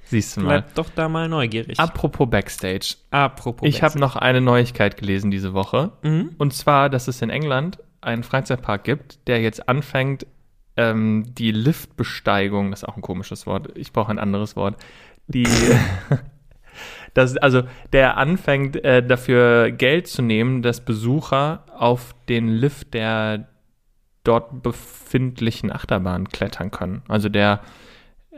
siehst du mal. Bleib doch da mal neugierig. Apropos Backstage. Apropos. Ich habe noch eine Neuigkeit gelesen diese Woche. Mhm. Und zwar, dass es in England einen Freizeitpark gibt, der jetzt anfängt, ähm, die Liftbesteigung, das ist auch ein komisches Wort, ich brauche ein anderes Wort, die, das, also der anfängt äh, dafür Geld zu nehmen, dass Besucher auf den Lift der dort befindlichen Achterbahn klettern können. Also der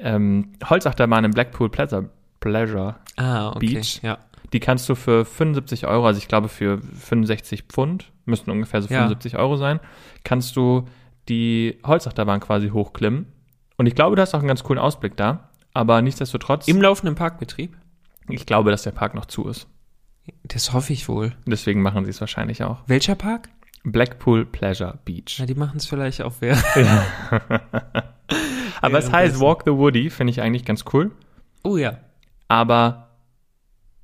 ähm, Holzachterbahn im Blackpool Pleasure, Pleasure Ah, okay. Beach. Ja. Die kannst du für 75 Euro, also ich glaube für 65 Pfund, müssten ungefähr so Ja. 75 Euro sein, kannst du die Holzachterbahn quasi hochklimmen. Und ich glaube, du hast auch einen ganz coolen Ausblick da. Aber nichtsdestotrotz, Im laufenden Parkbetrieb? ich glaube, dass der Park noch zu ist. Das hoffe ich wohl. Deswegen machen sie es wahrscheinlich auch. Welcher Park? Blackpool Pleasure Beach. Ja, die machen es vielleicht auch wer. Aber es heißt. Walk the Woody, finde ich eigentlich ganz cool. Oh ja. Aber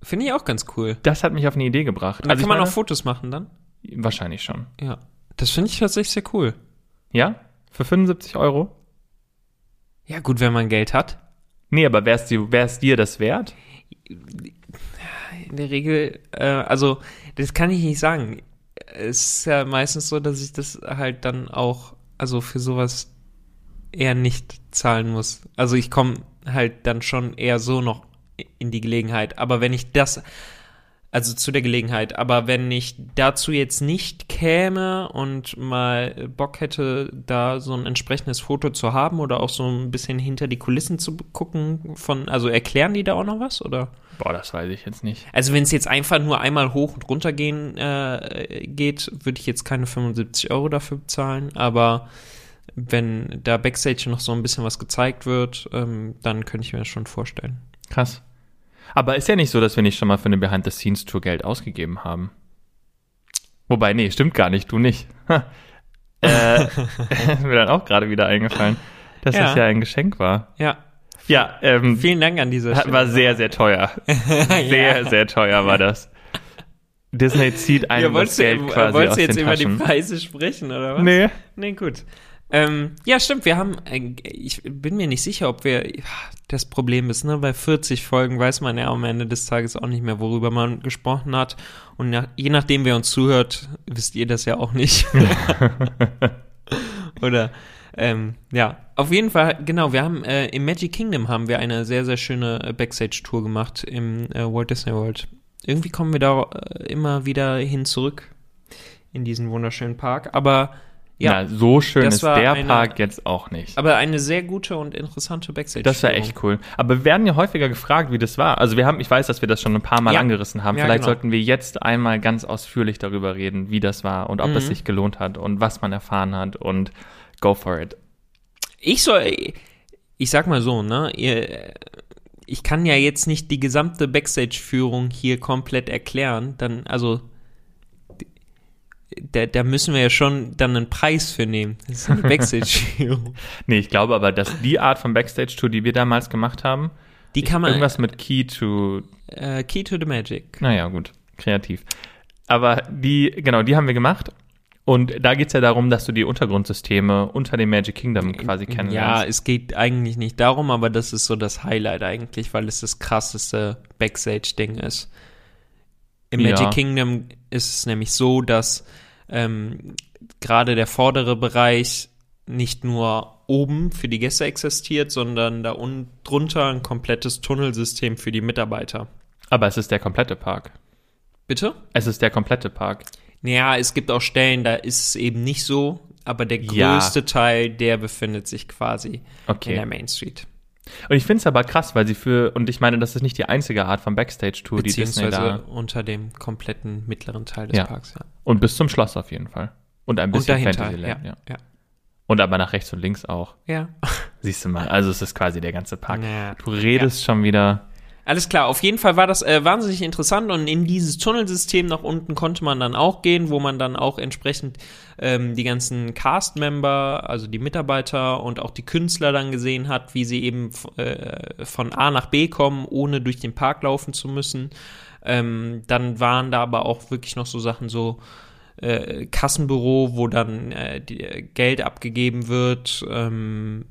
Finde ich auch ganz cool. das hat mich auf eine Idee gebracht. Also kann man meine, auch Fotos machen dann. wahrscheinlich schon. Ja. Das finde ich tatsächlich sehr cool. Ja? Für 75 Euro? Ja, gut, wenn man Geld hat. Nee, aber wäre es dir, wär's dir das wert? In der Regel, äh, also, das kann ich nicht sagen. Es ist ja meistens so, dass ich das halt dann auch, also für sowas eher nicht zahlen muss. Also ich komme halt dann schon eher so noch in die Gelegenheit. Aber wenn ich das, also zu der Gelegenheit, aber wenn ich dazu jetzt nicht käme und mal Bock hätte, da so ein entsprechendes Foto zu haben oder auch so ein bisschen hinter die Kulissen zu gucken von, also erklären die da auch noch was oder? Boah, das weiß ich jetzt nicht. Also wenn es jetzt einfach nur einmal hoch und runter gehen äh, geht, würde ich jetzt keine 75 Euro dafür bezahlen, aber wenn da Backstage noch so ein bisschen was gezeigt wird, ähm, dann könnte ich mir das schon vorstellen. Krass. Aber ist ja nicht so, dass wir nicht schon mal für eine Behind-the-Scenes-Tour Geld ausgegeben haben. Wobei, nee, stimmt gar nicht, du nicht. Äh, ist mir dann auch gerade wieder eingefallen, dass Ja. das ja ein Geschenk war. Ja, Ja, ähm, vielen Dank an dieser Stelle. war sehr, sehr teuer. Sehr, sehr teuer war das. Disney zieht einem Ja, das wolltest du, Geld quasi wolltest du jetzt über die Preise sprechen, oder was? Nee. Nee, gut. Ähm, ja, stimmt, wir haben, äh, ich bin mir nicht sicher, ob wir, das Problem ist, ne, bei 40 Folgen weiß man ja am Ende des Tages auch nicht mehr, worüber man gesprochen hat. Und nach, je nachdem, wer uns zuhört, wisst ihr das ja auch nicht. Oder, ähm, ja, auf jeden Fall, genau, wir haben, äh, im Magic Kingdom haben wir eine sehr, sehr schöne äh, Backstage-Tour gemacht im äh, Walt Disney World. Irgendwie kommen wir da äh, immer wieder hin zurück in diesen wunderschönen Park, aber ja, Na, so schön ist der eine- Park jetzt auch nicht. aber eine sehr gute und interessante Backstage. Das war echt cool. Aber wir werden ja häufiger gefragt, wie das war. Also wir haben, ich weiß, dass wir das schon ein paar Mal Ja. angerissen haben. Ja, Vielleicht genau. sollten wir jetzt einmal ganz ausführlich darüber reden, wie das war und ob Mhm. es sich gelohnt hat und was man erfahren hat und go for it. Ich soll, ich sag mal so, ne, ihr, ich kann ja jetzt nicht die gesamte Backstage-Führung hier komplett erklären, dann, also, da, da müssen wir ja schon dann einen Preis für nehmen. Das ist eine Backstage-Führung. Nee, ich glaube aber, dass die Art von Backstage-Tour, die wir damals gemacht haben, Die kann man, irgendwas mit Key to äh, Key to the Magic. Naja, gut, kreativ. Aber die, genau, die haben wir gemacht. Und da geht es ja darum, dass du die Untergrundsysteme unter dem Magic Kingdom quasi Ja, kennenlernst. es geht eigentlich nicht darum, aber das ist so das Highlight eigentlich, weil es das krasseste Backstage-Ding ist. Im Ja. Magic Kingdom ist es nämlich so, dass ähm, gerade der vordere Bereich nicht nur oben für die Gäste existiert, sondern da unten drunter ein komplettes Tunnelsystem für die Mitarbeiter. Aber es ist der komplette Park. Bitte? Es ist der komplette Park. Naja, es gibt auch Stellen, da ist es eben nicht so, aber der Ja. größte Teil, der befindet sich quasi in Okay. der Main Street. Und ich finde es aber krass, weil sie für, und ich meine, das ist nicht die einzige Art von Backstage-Tour, die Disney da. unter dem kompletten mittleren Teil des Ja. Parks, ja. Und bis zum Schloss auf jeden Fall. Und ein Und bisschen dahinter, ja, Fantasyland, ja. ja. Und aber nach rechts und links auch. Ja. Siehst du mal, also es ist quasi der ganze Park. Ja. Du redest schon wieder. Alles klar, auf jeden Fall war das äh, wahnsinnig interessant und in dieses Tunnelsystem nach unten konnte man dann auch gehen, wo man dann auch entsprechend ähm, die ganzen Cast-Member, also die Mitarbeiter und auch die Künstler dann gesehen hat, wie sie eben äh, von A nach B kommen, ohne durch den Park laufen zu müssen. Ähm, dann waren da aber auch wirklich noch so Sachen so äh, Kassenbüro, wo dann äh, die, äh, Geld abgegeben wird, ähm,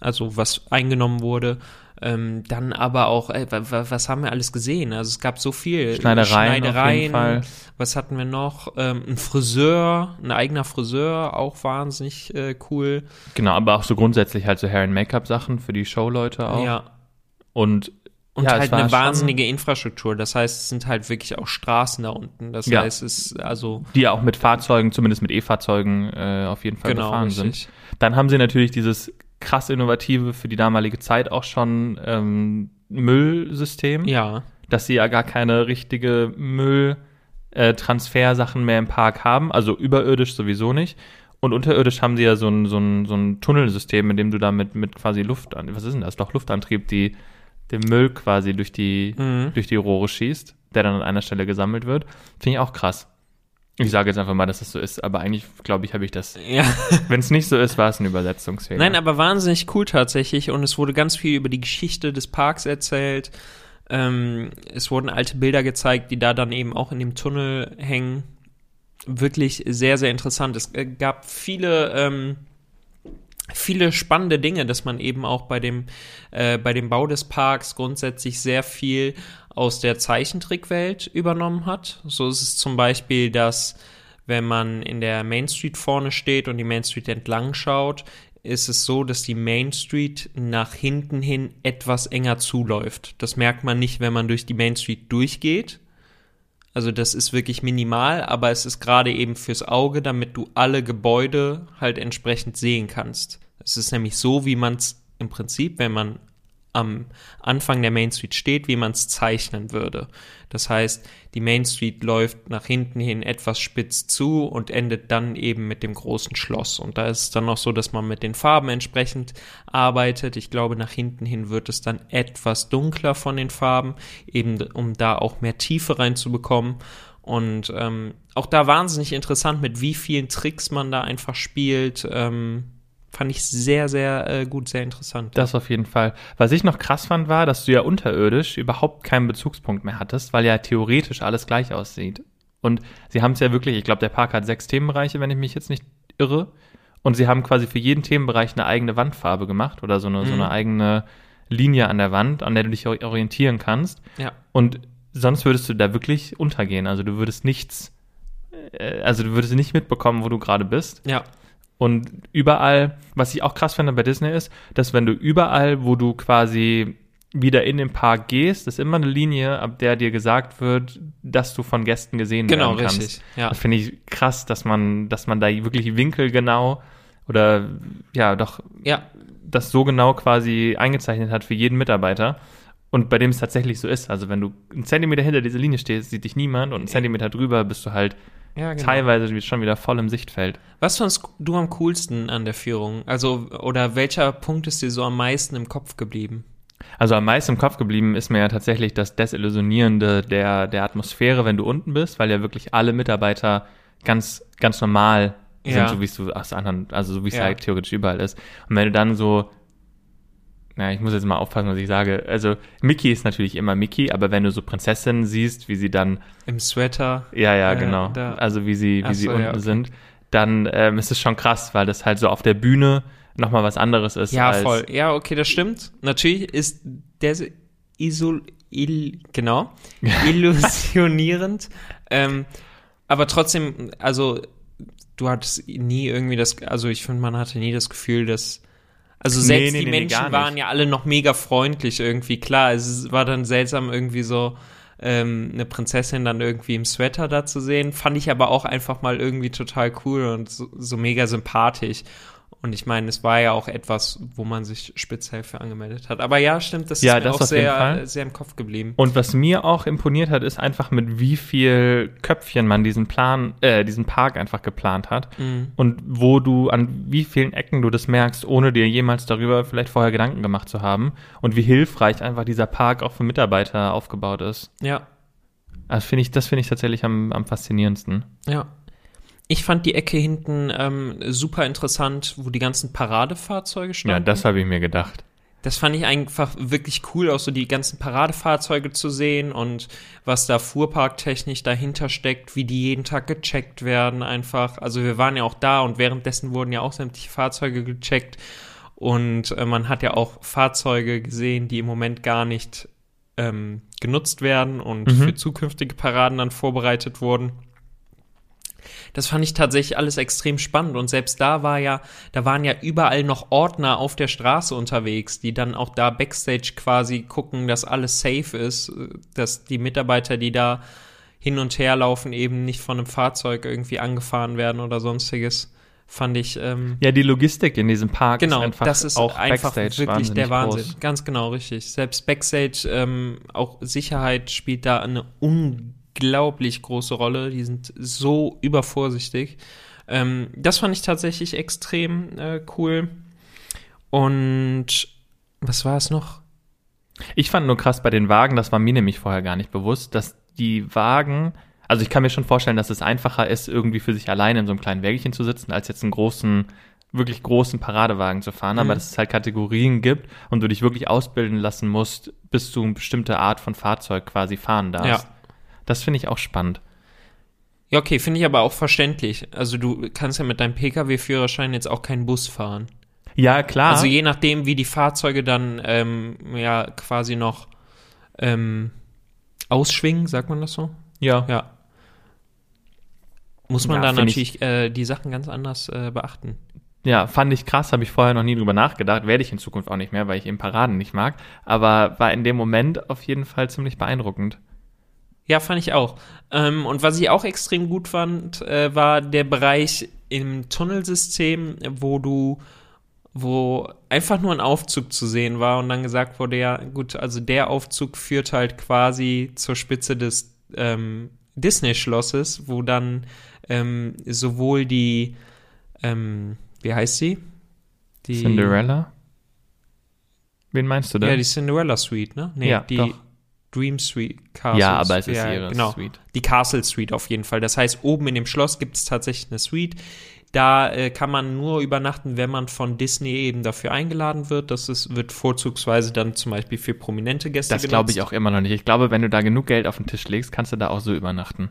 also was eingenommen wurde. Ähm, dann aber auch, äh, wa- wa- was haben wir alles gesehen? Also es gab so viel. Schneidereien Fall. Was hatten wir noch? Ähm, ein Friseur, ein eigener Friseur, auch wahnsinnig äh, cool. Genau, aber auch so grundsätzlich halt so Hair- and Make-up-Sachen für die Showleute auch. Ja. Und, Und ja, halt eine wahnsinnige Infrastruktur. Das heißt, es sind halt wirklich auch Straßen da unten. Das Ja. heißt, es ist also die ja auch mit Fahrzeugen, zumindest mit E-Fahrzeugen, äh, auf jeden Fall genau befahren richtig. sind. Dann haben sie natürlich dieses krass innovative für die damalige Zeit auch schon ähm, Müllsystem, Ja. dass sie ja gar keine richtige Mülltransfersachen mehr im Park haben, also überirdisch sowieso nicht. Und unterirdisch haben sie ja so ein, so ein, so ein Tunnelsystem, in dem du da mit, mit quasi Luft, an- was ist denn das? Doch Luftantrieb, die den Müll quasi durch die, Mhm. durch die Rohre schießt, der dann an einer Stelle gesammelt wird. Finde ich auch krass. Ich sage jetzt einfach mal, dass das so ist, aber eigentlich, glaube ich, habe ich das. Ja. Wenn es nicht so ist, war es ein Übersetzungsfehler. Nein, aber wahnsinnig cool tatsächlich und es wurde ganz viel über die Geschichte des Parks erzählt. Ähm, es wurden alte Bilder gezeigt, die da dann eben auch in dem Tunnel hängen. Wirklich sehr, sehr interessant. Es äh, gab viele, ähm, viele spannende Dinge, dass man eben auch bei dem, äh, bei dem Bau des Parks grundsätzlich sehr viel aus der Zeichentrickwelt übernommen hat. So ist es zum Beispiel, dass wenn man in der Main Street vorne steht und die Main Street entlang schaut, ist es so, dass die Main Street nach hinten hin etwas enger zuläuft. Das merkt man nicht, wenn man durch die Main Street durchgeht. Also das ist wirklich minimal, aber es ist gerade eben fürs Auge, damit du alle Gebäude halt entsprechend sehen kannst. Es ist nämlich so, wie man es im Prinzip, wenn man am Anfang der Main Street steht, wie man es zeichnen würde. Das heißt, die Main Street läuft nach hinten hin etwas spitz zu und endet dann eben mit dem großen Schloss. Und da ist es dann noch so, dass man mit den Farben entsprechend arbeitet. Ich glaube, nach hinten hin wird es dann etwas dunkler von den Farben, eben um da auch mehr Tiefe reinzubekommen. Und ähm, auch da wahnsinnig interessant, mit wie vielen Tricks man da einfach spielt. Ähm, fand ich sehr, sehr äh, gut, sehr interessant. Das auf jeden Fall. Was ich noch krass fand, war, dass du ja unterirdisch überhaupt keinen Bezugspunkt mehr hattest, weil ja theoretisch alles gleich aussieht. Und sie haben es ja wirklich, ich glaube, der Park hat sechs Themenbereiche, wenn ich mich jetzt nicht irre. Und sie haben quasi für jeden Themenbereich eine eigene Wandfarbe gemacht oder so eine, so Mhm. eine eigene Linie an der Wand, an der du dich ori- orientieren kannst. Ja. Und sonst würdest du da wirklich untergehen. Also du würdest nichts, äh, also du würdest nicht mitbekommen, wo du gerade bist. Ja. Und überall, was ich auch krass finde bei Disney ist, dass wenn du überall, wo du quasi wieder in den Park gehst, ist immer eine Linie, ab der dir gesagt wird, dass du von Gästen gesehen Genau, werden kannst. richtig. Ja. Das finde ich krass, dass man, dass man da wirklich winkelgenau oder ja, doch Ja. das so genau quasi eingezeichnet hat für jeden Mitarbeiter. Und bei dem es tatsächlich so ist. Also wenn du einen Zentimeter hinter dieser Linie stehst, sieht dich niemand und einen Zentimeter drüber bist du halt Ja, genau. teilweise schon wieder voll im Sichtfeld. Was fandst du am coolsten an der Führung? Also, oder welcher Punkt ist dir so am meisten im Kopf geblieben? Also am meisten im Kopf geblieben ist mir ja tatsächlich das Desillusionierende der, der Atmosphäre, wenn du unten bist, weil ja wirklich alle Mitarbeiter ganz, ganz normal sind, Ja. so wie es aus anderen, also so wie es Ja. halt theoretisch überall ist. Und wenn du dann so, na, ich muss jetzt mal aufpassen, was ich sage. Also Mickey ist natürlich immer Mickey, aber wenn du so Prinzessinnen siehst, wie sie dann, Im Sweater? ja, ja, Äh, genau, da- also wie sie, wie Ach sie so, unten ja, okay. sind, dann ähm, ist es schon krass, weil das halt so auf der Bühne nochmal was anderes ist. Ja, voll. Ja, okay, das stimmt. Natürlich ist der isol, il, genau, illusionierend. ähm, aber trotzdem, also du hattest nie irgendwie das, also ich finde, man hatte nie das Gefühl, dass also Nee, selbst nee, die nee, nee, Menschen waren ja alle noch mega freundlich irgendwie. Klar, es war dann seltsam irgendwie so ähm, eine Prinzessin dann irgendwie im Sweater da zu sehen. Fand ich aber auch einfach mal irgendwie total cool und so, so mega sympathisch. Und ich meine, es war ja auch etwas, wo man sich speziell für angemeldet hat. Aber ja, stimmt, das Ja, ist mir das auch sehr, sehr im Kopf geblieben. Und was mir auch imponiert hat, ist einfach mit wie viel Köpfchen man diesen Plan, äh, diesen Park einfach geplant hat. Mhm. Und wo du, an wie vielen Ecken du das merkst, ohne dir jemals darüber vielleicht vorher Gedanken gemacht zu haben. Und wie hilfreich einfach dieser Park auch für Mitarbeiter aufgebaut ist. Ja, Also finde ich, das finde ich tatsächlich am, am faszinierendsten. ja. Ich fand die Ecke hinten ähm, super interessant, wo die ganzen Paradefahrzeuge standen. Ja, das habe ich mir gedacht. Das fand ich einfach wirklich cool, auch so die ganzen Paradefahrzeuge zu sehen und was da fuhrparktechnisch dahinter steckt, wie die jeden Tag gecheckt werden einfach. Also wir waren ja auch da und währenddessen wurden ja auch sämtliche Fahrzeuge gecheckt und äh, man hat ja auch Fahrzeuge gesehen, die im Moment gar nicht ähm, genutzt werden und Mhm. für zukünftige Paraden dann vorbereitet wurden. Das fand ich tatsächlich alles extrem spannend und selbst da war ja, da waren ja überall noch Ordner auf der Straße unterwegs, die dann auch da backstage quasi gucken, dass alles safe ist, äh, dass die Mitarbeiter, die da hin und her laufen, eben nicht von einem Fahrzeug irgendwie angefahren werden oder sonstiges. Fand ich, ähm, Ja, die Logistik in diesem Park genau, ist einfach das ist auch einfach Backstage wirklich der Wahnsinn. Groß. Ganz genau, richtig. Selbst Backstage, ähm, auch Sicherheit spielt da eine unglaublich große Rolle. Die sind so übervorsichtig. Ähm, das fand ich tatsächlich extrem äh, cool. Und was war es noch? Ich fand nur krass bei den Wagen, das war mir nämlich vorher gar nicht bewusst, dass die Wagen, also ich kann mir schon vorstellen, dass es einfacher ist, irgendwie für sich alleine in so einem kleinen Wägelchen zu sitzen, als jetzt einen großen, wirklich großen Paradewagen zu fahren, Mhm. aber dass es halt Kategorien gibt und du dich wirklich ausbilden lassen musst, bis du eine bestimmte Art von Fahrzeug quasi fahren darfst. Ja. Das finde ich auch spannend. Ja, okay, finde ich aber auch verständlich. Also du kannst ja mit deinem Pkw-Führerschein jetzt auch keinen Bus fahren. Ja, klar. Also je nachdem, wie die Fahrzeuge dann ähm, ja quasi noch ähm, ausschwingen, sagt man das so? ja. Ja. Muss man Ja, dann find ich- natürlich äh, die Sachen ganz anders äh, beachten. Ja, fand ich krass, habe ich vorher noch nie drüber nachgedacht, werde ich in Zukunft auch nicht mehr, weil ich eben Paraden nicht mag, aber war in dem Moment auf jeden Fall ziemlich beeindruckend. Ja, fand ich auch. Ähm, und was ich auch extrem gut fand, äh, war der Bereich im Tunnelsystem, wo du, wo einfach nur ein Aufzug zu sehen war und dann gesagt wurde, ja, gut, also der Aufzug führt halt quasi zur Spitze des ähm, Disney-Schlosses, wo dann ähm, sowohl die, ähm, wie heißt sie? Die, Cinderella? Wen meinst du denn? Ja, die Cinderella Suite, ne? Nee, Ja, die doch. Dream Suite. Castle Ja, aber es ist ja, ihre genau. Suite. Die Castle Suite auf jeden Fall. Das heißt, oben in dem Schloss gibt es tatsächlich eine Suite. Da äh, kann man nur übernachten, wenn man von Disney eben dafür eingeladen wird. Das ist, wird vorzugsweise dann zum Beispiel für prominente Gäste Das glaube ich auch immer noch nicht. Ich glaube, wenn du da genug Geld auf den Tisch legst, kannst du da auch so übernachten.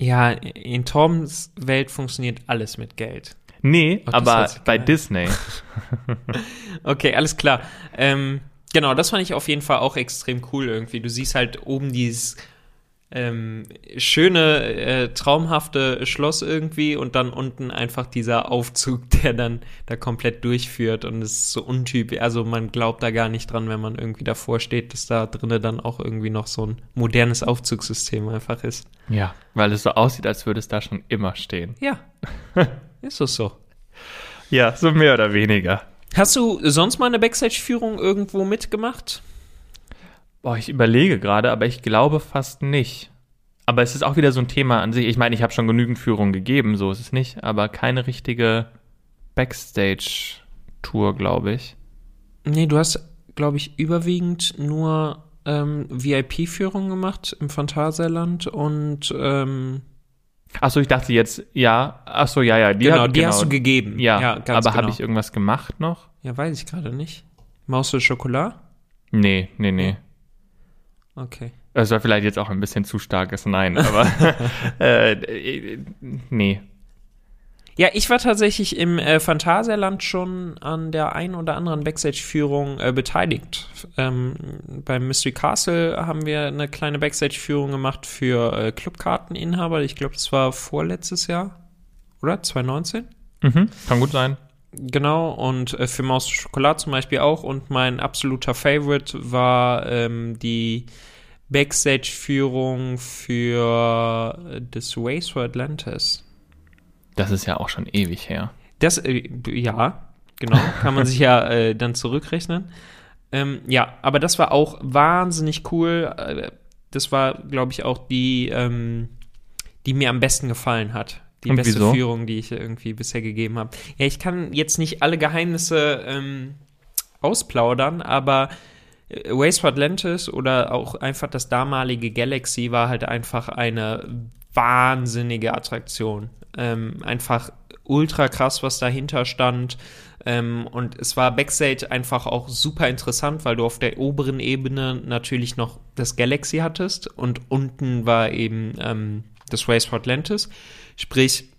Ja, in Toms Welt funktioniert alles mit Geld. Nee, Oh, aber bei. Disney. Okay, alles klar. Ähm, genau, das fand ich auf jeden Fall auch extrem cool irgendwie. Du siehst halt oben dieses ähm, schöne, äh, traumhafte Schloss irgendwie und dann unten einfach dieser Aufzug, der dann da komplett durchführt und es ist so untypisch. Also man glaubt da gar nicht dran, wenn man irgendwie davor steht, dass da drinnen dann auch irgendwie noch so ein modernes Aufzugssystem einfach ist. Ja, weil es so aussieht, als würde es da schon immer stehen. Ja, ist es so. Ja, so mehr oder weniger. Hast du sonst mal eine Backstage-Führung irgendwo mitgemacht? Boah, ich überlege gerade, aber ich glaube fast nicht. Aber es ist auch wieder so ein Thema an sich. Ich meine, ich habe schon genügend Führungen gegeben, so ist es nicht, aber keine richtige Backstage-Tour, glaube ich. Nee, du hast, glaube ich, überwiegend nur ähm, VIP-Führungen gemacht im Phantasialand und ähm, Achso, ich dachte jetzt, ja. Achso, ja, ja. Die genau, hab- die hast du gegeben. Ja, ganz aber habe genau. ich irgendwas gemacht noch? Ja, weiß ich gerade nicht. Maus de Chocolat? Nee, nee, nee. Okay. Das war vielleicht jetzt auch ein bisschen zu starkes Nein, aber äh, äh, nee. Ja, ich war tatsächlich im äh, Phantasialand schon an der ein oder anderen Backstage-Führung äh, beteiligt. Ähm, beim Mystery Castle haben wir eine kleine Backstage-Führung gemacht für äh, Clubkarteninhaber. Ich glaube, das war vorletztes Jahr, oder? 2019? Mhm, kann gut sein. Genau, und äh, für Maus Schokolade zum Beispiel auch. Und mein absoluter Favorite war ähm, die Backstage-Führung für äh, das Race for Atlantis. Das ist ja auch schon ewig her. Das, äh, ja, genau, kann man sich ja äh, dann zurückrechnen. Ähm, ja, aber das war auch wahnsinnig cool. Äh, Das war, glaube ich, auch die, ähm, die mir am besten gefallen hat. Die Und beste wieso? Führung, die ich irgendwie bisher gegeben habe. Ja, ich kann jetzt nicht alle Geheimnisse ähm, ausplaudern, aber äh, Waste for Atlantis oder auch einfach das damalige Galaxy war halt einfach eine wahnsinnige Attraktion. Ähm, einfach ultra krass, was dahinter stand. Ähm, und es war Backstage einfach auch super interessant, weil du auf der oberen Ebene natürlich noch das Galaxy hattest und unten war eben ähm, das Race for Atlantis. Sprich,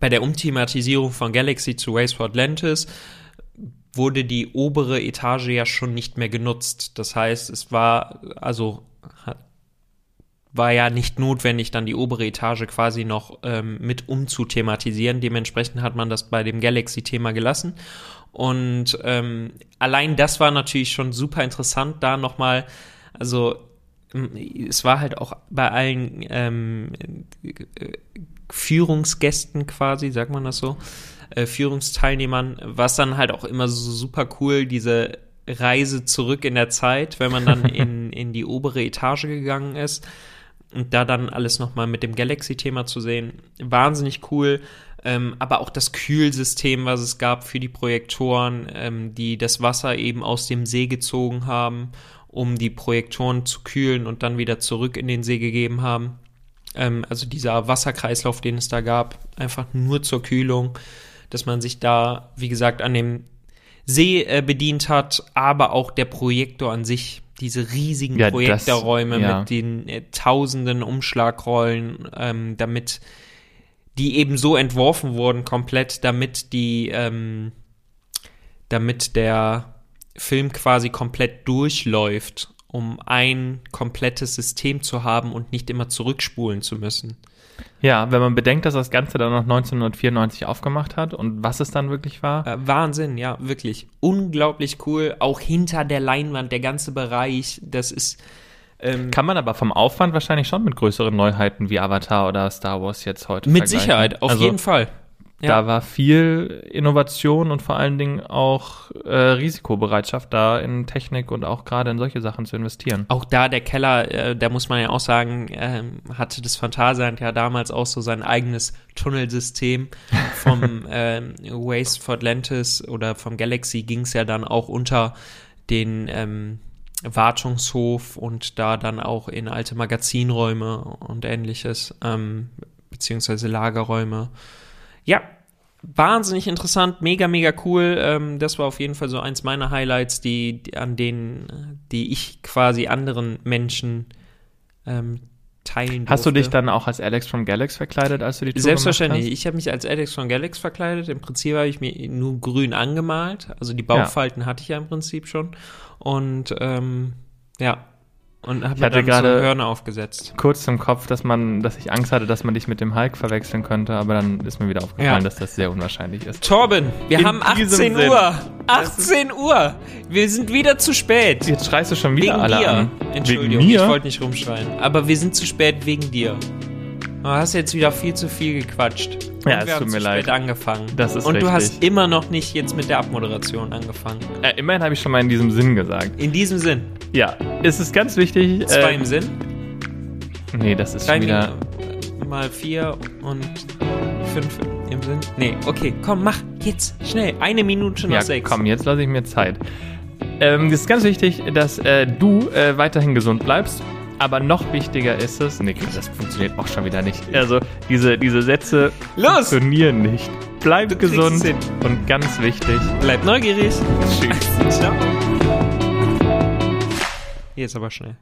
bei der Umthematisierung von Galaxy zu Race for Atlantis wurde die obere Etage ja schon nicht mehr genutzt. Das heißt, es war, also war ja nicht notwendig, dann die obere Etage quasi noch ähm, mit umzuthematisieren. Dementsprechend hat man das bei dem Galaxy-Thema gelassen. Und ähm, allein das war natürlich schon super interessant, da nochmal, also es war halt auch bei allen ähm, äh, Führungsgästen quasi, sagt man das so, äh, Führungsteilnehmern, was dann halt auch immer so super cool, diese Reise zurück in der Zeit, wenn man dann in, in die obere Etage gegangen ist und da dann alles nochmal mit dem Galaxy-Thema zu sehen. Wahnsinnig cool. Ähm, aber auch das Kühlsystem, was es gab für die Projektoren, ähm, die das Wasser eben aus dem See gezogen haben, um die Projektoren zu kühlen und dann wieder zurück in den See gegeben haben. Ähm, also dieser Wasserkreislauf, den es da gab, einfach nur zur Kühlung, dass man sich da, wie gesagt, an dem See äh, bedient hat, aber auch der Projektor an sich, diese riesigen Ja, Projektorräume ja. mit den äh, tausenden Umschlagrollen, ähm, damit die eben so entworfen wurden, komplett, damit die, ähm, damit der Film quasi komplett durchläuft, um ein komplettes System zu haben und nicht immer zurückspulen zu müssen. Ja, wenn man bedenkt, dass das Ganze dann noch 1994 aufgemacht hat und was es dann wirklich war. Äh, Wahnsinn, ja, wirklich. Unglaublich cool. Auch hinter der Leinwand, der ganze Bereich, das ist. Ähm, Kann man aber vom Aufwand wahrscheinlich schon mit größeren Neuheiten wie Avatar oder Star Wars jetzt heute mit. Sicherheit, auf also, jeden Fall. Ja. Da war viel Innovation und vor allen Dingen auch äh, Risikobereitschaft da in Technik und auch gerade in solche Sachen zu investieren. Auch da der Keller, äh, da muss man ja auch sagen, ähm, hatte das Phantasialand ja damals auch so sein eigenes Tunnelsystem. Vom ähm, Waste for Atlantis oder vom Galaxy ging es ja dann auch unter den ähm, Wartungshof und da dann auch in alte Magazinräume und ähnliches, ähm, beziehungsweise Lagerräume. Ja, wahnsinnig interessant, mega, mega cool. Ähm, das war auf jeden Fall so eins meiner Highlights, die, die an denen, die ich quasi anderen Menschen ähm, teilen durfte. Hast du dich dann auch als Alex from Galax verkleidet, als du die Tour Selbstverständlich. Ich habe mich als Alex von Galax verkleidet. Im Prinzip habe ich mir nur grün angemalt. Also die Bauchfalten hatte ich ja im Prinzip schon. Und ähm, ja. Und habe mir hatte dann so gerade- Hörner aufgesetzt. Kurz im Kopf, dass man, dass ich Angst hatte, dass man dich mit dem Hulk verwechseln könnte, aber dann ist mir wieder aufgefallen, Ja. dass das sehr unwahrscheinlich ist. Torben, wir In haben diesem 18 Sinn. Uhr. 18 Uhr. Wir sind wieder zu spät. Jetzt schreist du schon wieder Wegen alle dir. an. Entschuldigung, Wegen mir? ich wollte nicht rumschreien. Aber wir sind zu spät wegen dir. Du hast jetzt wieder viel zu viel gequatscht. Und Ja, es tut mir leid. angefangen. Das ist Und du richtig. hast immer noch nicht jetzt mit der Abmoderation angefangen. Äh, immerhin habe ich schon mal in diesem Sinn gesagt. In diesem Sinn. Ja, es ist ganz wichtig. Zwei äh, im Sinn. Nee, das ist Drei schon wieder. Mal vier und fünf im Sinn. Nee, okay, komm, mach jetzt schnell. Eine Minute nach Ja, sechs. komm, jetzt lasse ich mir Zeit. Ähm, es ist ganz wichtig, dass äh, du äh, weiterhin gesund bleibst. Aber noch wichtiger ist es, nee, das funktioniert auch schon wieder nicht. Also, diese, diese Sätze Los! funktionieren nicht. Bleib Du gesund und ganz wichtig. Bleib neugierig. Tschüss. Ciao. Jetzt aber schnell.